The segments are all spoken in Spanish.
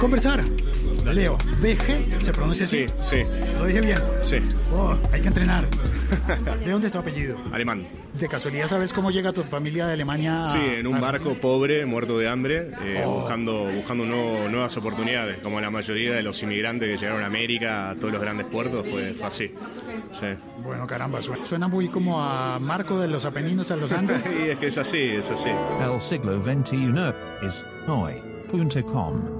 conversar. Leo, VG, ¿se pronuncia así? Sí, sí, ¿Lo dije bien? sí. Oh, hay que entrenar. ¿De dónde es tu apellido? Alemán. ¿De casualidad sabes cómo llega tu familia de Alemania? Sí, en un a- barco pobre, muerto de hambre, eh, Oh. buscando, buscando nuevo- nuevas oportunidades, como la mayoría de los inmigrantes que llegaron a América, a todos los grandes puertos, fue, fue así. Sí. Bueno, caramba, su- suena muy como a Marco de los Apeninos a los Andes. Sí, es que es así, es así. El siglo XXI es hoy.com.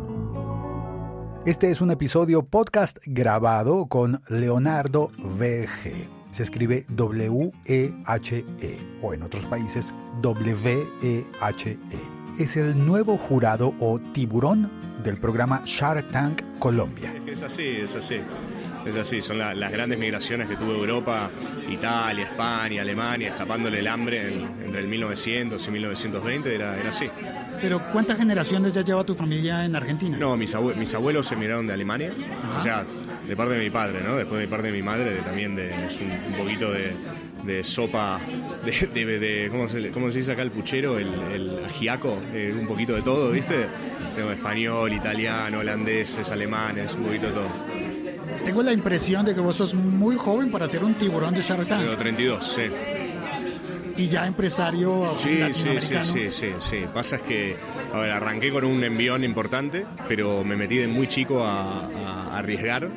Este es un episodio podcast grabado con Leonardo VG. Se escribe W-E-H-E o en otros países W-E-H-E. Es el nuevo jurado o tiburón del programa Shark Tank Colombia. Es así, es así. Es así, son la- las grandes migraciones que tuvo Europa, Italia, España, Alemania, escapándole el hambre en- entre el 1900 y 1920, era, era así. Pero ¿cuántas generaciones ya lleva tu familia en Argentina? No, mis, abue- mis abuelos emigraron de Alemania, Ajá. o sea, de parte de mi padre, ¿no? Después de parte de mi madre, de- también de, es un, un poquito de, de sopa, de, de- de- ¿cómo, se, cómo se dice acá el puchero? El, el ajiaco, eh, un poquito de todo, ¿viste? Tengo español, italiano, holandeses, alemanes, un poquito de todo. Tengo la impresión de que vos sos muy joven para ser un tiburón de Shark Tengo Tank 32, sí. y ya empresario Sí, sí, sí, latinoamericano. sí, sí, sí. Pasa es que, a ver, arranqué con un envión importante, pero me metí de muy chico a, a arriesgar.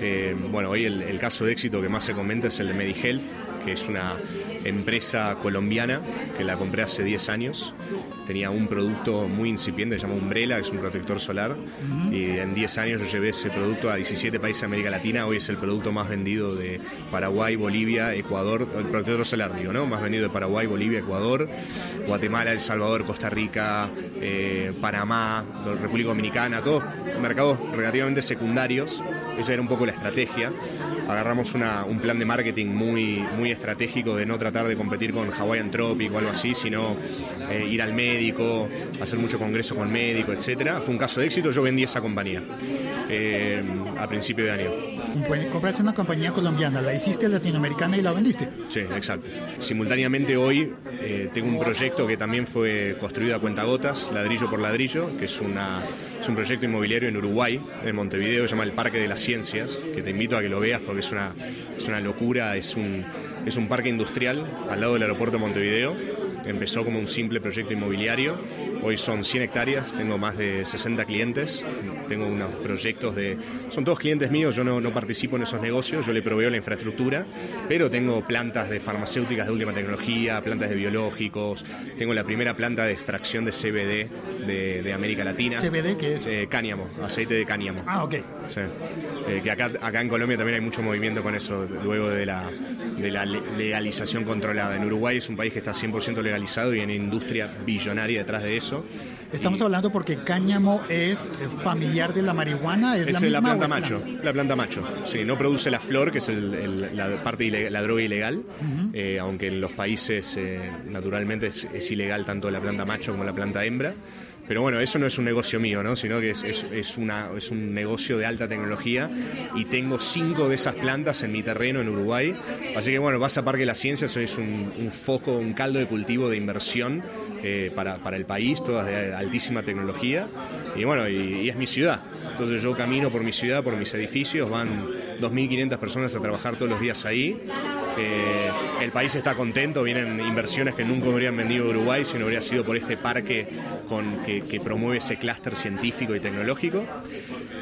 Eh, bueno, hoy el, el caso de éxito que más se comenta es el de MediHealth, que es una empresa colombiana que la compré hace 10 años. Tenía un producto muy incipiente, se llama Umbrella, que es un protector solar. Y en 10 años yo llevé ese producto a 17 países de América Latina. Hoy es el producto más vendido de Paraguay, Bolivia, Ecuador, el protector solar, digo, ¿no? Más vendido de Paraguay, Bolivia, Ecuador, Guatemala, El Salvador, Costa Rica, eh, Panamá, República Dominicana, todos mercados relativamente secundarios. Esa era un poco la estrategia. Agarramos un plan de marketing muy, muy estratégico de no tratar de competir con Hawaiian Tropic o algo así, sino eh, ir al médico, hacer mucho congreso con médico, etcétera. Fue un caso de éxito, yo vendí esa compañía eh, a principio de año. Compraste una compañía colombiana, la hiciste latinoamericana y la vendiste. Sí, exacto. Simultáneamente hoy eh, tengo un proyecto que también fue construido a cuentagotas, ladrillo por ladrillo, que es, una, es un proyecto inmobiliario en Uruguay, en Montevideo, se llama el Parque de las Ciencias, que te invito a que lo veas porque es una, es una locura, es un, es un parque industrial al lado del aeropuerto de Montevideo. Empezó como un simple proyecto inmobiliario, hoy son 100 hectáreas, tengo más de 60 clientes, tengo unos proyectos de... Son todos clientes míos, yo no, no participo en esos negocios, yo le proveo la infraestructura, pero tengo plantas de farmacéuticas de última tecnología, plantas de biológicos, tengo la primera planta de extracción de CBD de, de América Latina. CBD, ¿qué es? Eh, cáñamo, aceite de cáñamo. Ah, ok. Sí. Eh, que acá, acá en Colombia también hay mucho movimiento con eso, luego de la, de la le- legalización controlada. En Uruguay es un país que está 100% legalizado y hay una industria billonaria detrás de eso. Estamos Y hablando porque cáñamo es eh, familiar de la marihuana, es, es la la, misma planta o es macho, la planta macho. Sí, no produce la flor, que es el- el- la parte la droga ilegal, eh, aunque en los países eh, naturalmente es, es ilegal tanto la planta macho como la planta hembra. Pero bueno, eso no es un negocio mío, ¿no? sino que es, es- es una, es un negocio de alta tecnología y tengo cinco de esas plantas en mi terreno en Uruguay. Así que bueno, vas a Parque de las Ciencias, es un, un foco, un caldo de cultivo de inversión eh, para, para el país, todas de altísima tecnología. Y bueno, y, y es mi ciudad. Entonces yo camino por mi ciudad, por mis edificios, van 2.500 personas a trabajar todos los días ahí. Eh, el país está contento, vienen inversiones que nunca habrían vendido a Uruguay si no hubiera sido por este parque con, que, que promueve ese clúster científico y tecnológico.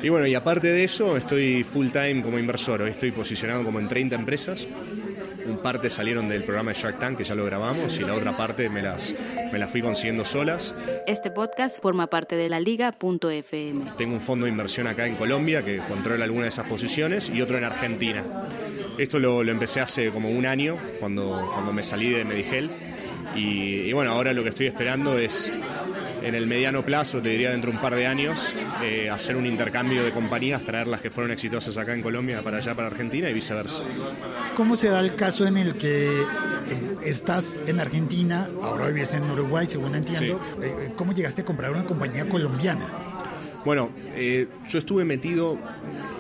Y bueno, y aparte de eso, estoy full time como inversor. Hoy estoy posicionado como en 30 empresas. Un parte salieron del programa de Shark Tank, que ya lo grabamos, y la otra parte me las, me las fui consiguiendo solas. Este podcast forma parte de la liga.fm. Tengo un fondo de inversión acá en Colombia que controla alguna de esas posiciones y otro en Argentina. Esto lo, lo empecé hace como un año, cuando, cuando me salí de MediHealth. Y, y bueno, ahora lo que estoy esperando es, en el mediano plazo, te diría dentro de un par de años, eh, hacer un intercambio de compañías, traer las que fueron exitosas acá en Colombia para allá, para Argentina y viceversa. ¿Cómo se da el caso en el que eh, estás en Argentina, ahora vives en Uruguay, según entiendo? Eh, eh, ¿Cómo llegaste a comprar una compañía colombiana? Bueno, eh, yo estuve metido.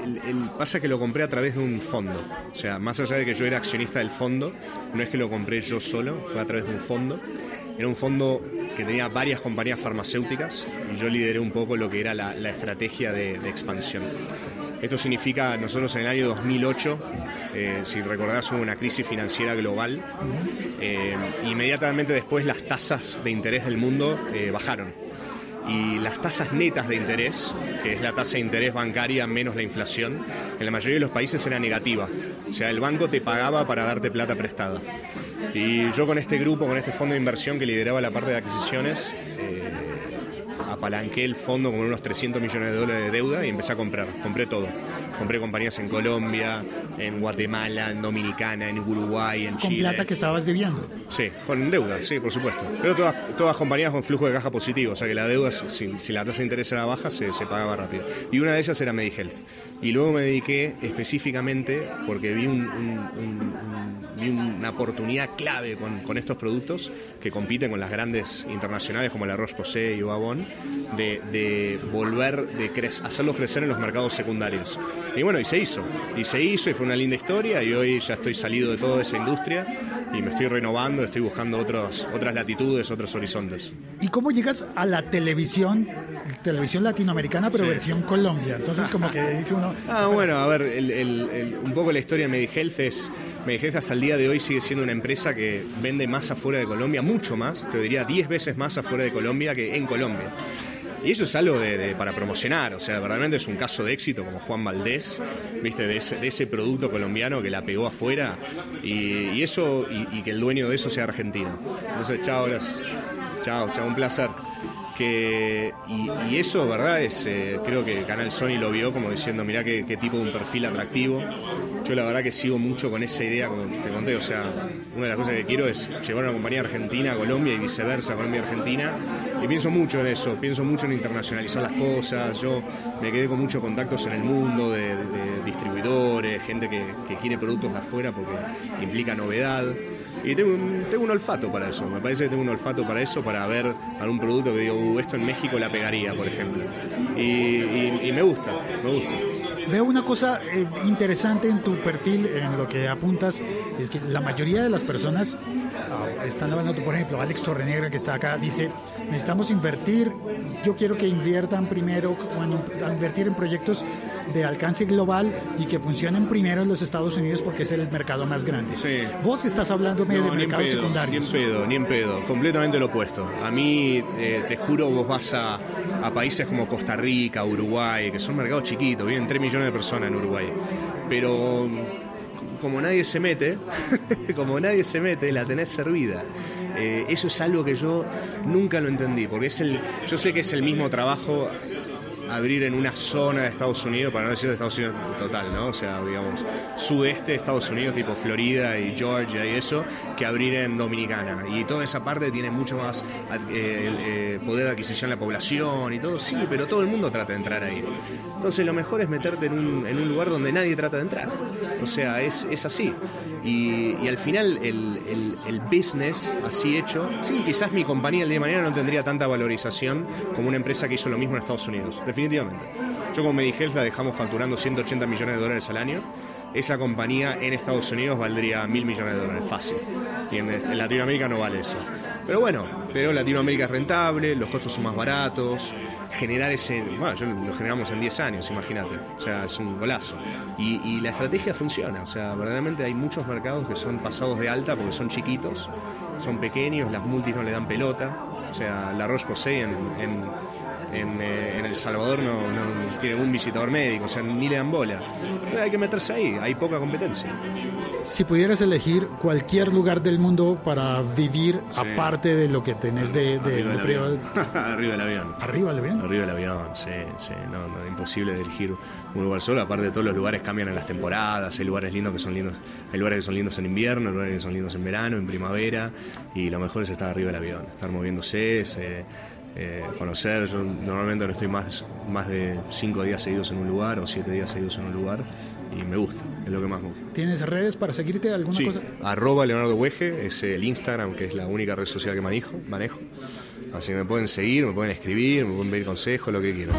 El, el- pasa que lo compré a través de un fondo. O sea, más allá de que yo era accionista del fondo, no es que lo compré yo solo, fue a través de un fondo. Era un fondo que tenía varias compañías farmacéuticas y yo lideré un poco lo que era la, estrategia de, de, expansión. Esto significa, nosotros en el año 2008, eh, si recordás, hubo una crisis financiera global. Eh, inmediatamente después las tasas de interés del mundo eh, bajaron. Y las tasas netas de interés, que es la tasa de interés bancaria menos la inflación, en la mayoría de los países era negativa. O sea, el banco te pagaba para darte plata prestada. Y yo con este grupo, con este fondo de inversión que lideraba la parte de adquisiciones, eh, apalanqué el fondo con unos 300 millones de dólares de deuda y empecé a comprar. Compré todo. Compré compañías en Colombia, en Guatemala, en Dominicana, en Uruguay, en ¿Con Chile. plata que estabas debiendo? Sí, con deuda, sí, por supuesto. Pero todas, todas compañías con flujo de caja positivo, o sea que la deuda, si, si la tasa de interés era baja, se, se, pagaba rápido. Y una de ellas era MediHealth. Y luego me dediqué específicamente, porque vi, un, un, un, una oportunidad clave con, con, estos productos que compiten con las grandes internacionales como la Roche-Posay y Avon, de, de, volver, de hacerlos crecer en los mercados secundarios. Y bueno, y se hizo. Y se hizo y fue una linda historia y hoy ya estoy salido de toda esa industria y me estoy renovando, estoy buscando otros, otras latitudes, otros horizontes. ¿Y cómo llegas a la televisión, televisión latinoamericana, pero sí. versión Colombia? Entonces como que dice uno... Ah, bueno, a ver, el, el, el, un poco la historia de MediHealth es... MediHealth hasta el día de hoy sigue siendo una empresa que vende más afuera de Colombia, mucho más, te diría 10 veces más afuera de Colombia que en Colombia. Y eso es algo de, para promocionar, o sea, verdaderamente es un caso de éxito como Juan Valdés, viste, de ese, de ese producto colombiano que la pegó afuera y, eso, y, que el dueño de eso sea argentino. Entonces, chao, gracias. Chao, chao, un placer. Que, y, y eso, ¿verdad? Es, eh, creo que Canal Sony lo vio como diciendo, mirá qué, qué tipo de un perfil atractivo. Yo la verdad que sigo mucho con esa idea, como te conté, o sea, una de las cosas que quiero es llevar una compañía argentina a Colombia y viceversa, Colombia-Argentina. Y pienso mucho en eso, pienso mucho en internacionalizar las cosas. Yo me quedé con muchos contactos en el mundo de, distribuidores, gente que, que, quiere productos de afuera porque implica novedad. Y tengo un, tengo un olfato para eso, me parece que tengo un olfato para eso, para ver algún producto que digo, uh, esto en México la pegaría, por ejemplo. Y me gusta, me gusta. Veo una cosa eh, interesante en tu perfil, en lo que apuntas, es que la mayoría de las personas están hablando, por ejemplo, Alex Torrenegra que está acá, dice, necesitamos invertir, yo quiero que inviertan primero, bueno, invertir en proyectos de alcance global y que funcionen primero en los Estados Unidos porque es el mercado más grande. Sí. Vos estás hablando medio no, de mercados pedo, secundarios. Ni en pedo, ni en pedo, completamente lo opuesto. A mí, eh, te juro, vos vas a, a, países como Costa Rica, Uruguay, que son mercados chiquitos, viven 3 millones de personas en Uruguay. Pero como nadie se mete, como nadie se mete, la tenés servida. Eh, eso es algo que yo nunca lo entendí, porque es el, yo sé que es el mismo trabajo abrir en una zona de Estados Unidos, para no decir de Estados Unidos total, ¿no? O sea, digamos, sudeste de Estados Unidos, tipo Florida y Georgia y eso, que abrir en Dominicana. Y toda esa parte tiene mucho más eh, eh, poder de adquisición de la población y todo, sí, pero todo el mundo trata de entrar ahí. Entonces lo mejor es meterte en un, en un lugar donde nadie trata de entrar. O sea, es, es así. Y, y, al final el, el, business así hecho, sí, quizás mi compañía el día de mañana no tendría tanta valorización como una empresa que hizo lo mismo en Estados Unidos, definitivamente. Yo como MediHealth la dejamos facturando 180 millones de dólares al año. Esa compañía en Estados Unidos valdría mil millones de dólares, fácil. Y en Latinoamérica no vale eso. Pero bueno, pero Latinoamérica es rentable, los costos son más baratos, generar ese. Bueno, yo lo generamos en 10 años, imagínate. O sea, es un golazo. Y, la estrategia funciona. O sea, verdaderamente hay muchos mercados que son pasados de alta porque son chiquitos, son pequeños, las multis no le dan pelota. O sea, la Roche-Posay en, en, eh, en, El Salvador no, no, tiene un visitador médico, o sea, ni le dan bola. Hay que meterse ahí, hay poca competencia. Si pudieras elegir cualquier lugar del mundo para vivir, sí. aparte de lo que tenés de, de, arriba, del avión. arriba del avión. ¿Arriba del avión? Arriba del avión, sí, sí. No, no, imposible elegir un lugar solo. Aparte de todos los lugares cambian en las temporadas. Hay lugares lindos que son lindos. Hay lugares que son lindos en invierno, hay lugares que son lindos en verano, en primavera. Y lo mejor es estar arriba del avión, estar moviéndose. Se, eh, conocer. Yo normalmente no estoy más, más de cinco días seguidos en un lugar o siete días seguidos en un lugar y me gusta, es lo que más me gusta. ¿Tienes redes para seguirte alguna sí, cosa? Arroba Leonardo Hueje, es el Instagram, que es la única red social que manejo, manejo. Así que me pueden seguir, me pueden escribir, me pueden pedir consejos, lo que quieran.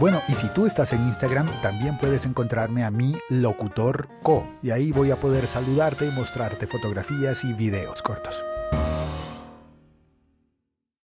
Bueno, y si tú estás en Instagram, también puedes encontrarme a mí, Locutor Co. Y ahí voy a poder saludarte y mostrarte fotografías y videos cortos.